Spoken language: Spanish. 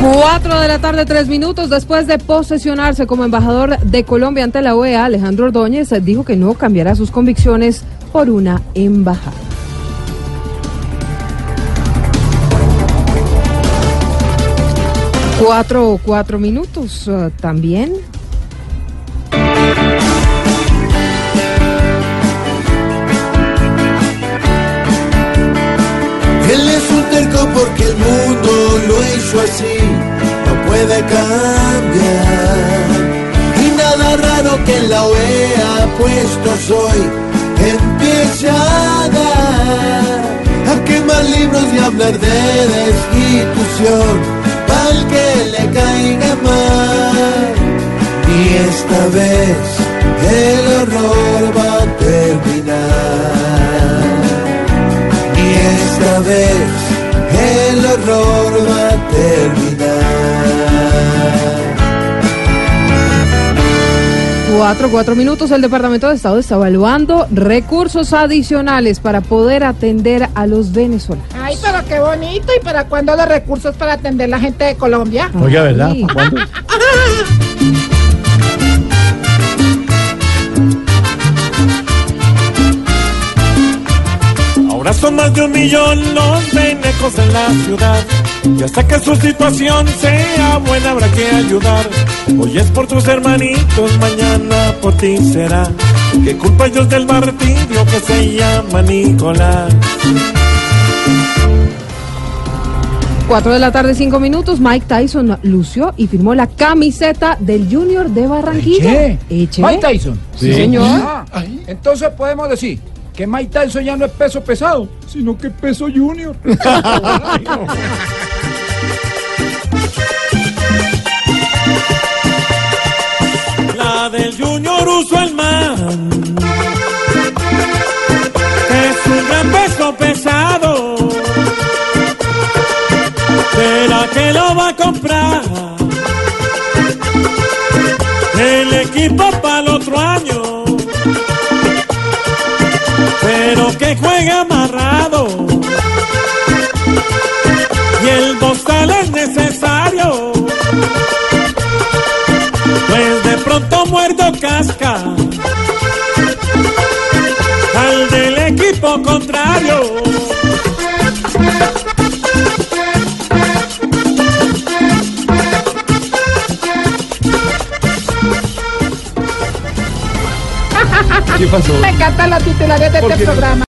Cuatro de la tarde, tres minutos después de posesionarse como embajador de Colombia ante la OEA, Alejandro Ordóñez dijo que no cambiará sus convicciones por una embajada. Cuatro o cuatro minutos uh, también. Cambiar. Y nada raro que la OEA puestos hoy empiece a quemar libros y hablar de destitución, para que le caiga mal. Y esta vez el horror va a terminar. Y esta vez el horror Cuatro, cuatro minutos. El Departamento de Estado está evaluando recursos adicionales para poder atender a los venezolanos. Ay, pero qué bonito. ¿Y para cuándo los recursos para atender la gente de Colombia? Oiga, ¿verdad? Ay. ¿Cuándo? Ahora son más de un millón los venecos en la ciudad. Y hasta que su situación sea buena habrá que ayudar. Hoy es por tus hermanitos, mañana por ti será. ¿Qué culpa ellos del martirio que se llama Nicolás? Cuatro de la tarde, cinco minutos. Mike Tyson lució y firmó la camiseta del Junior de Barranquilla. Eche. Eche. Mike Tyson. Sí, señor. Ah, entonces podemos decir que Mike Tyson ya no es peso pesado, sino que peso junior. del Junior uso el man. Es un gran peso pesado. ¿Será que lo va a comprar? El equipo para el otro año. Pero que juegue amarrado. Pronto muerdo casca al del equipo contrario. ¿Qué pasó? Me encantan los titulares de este programa.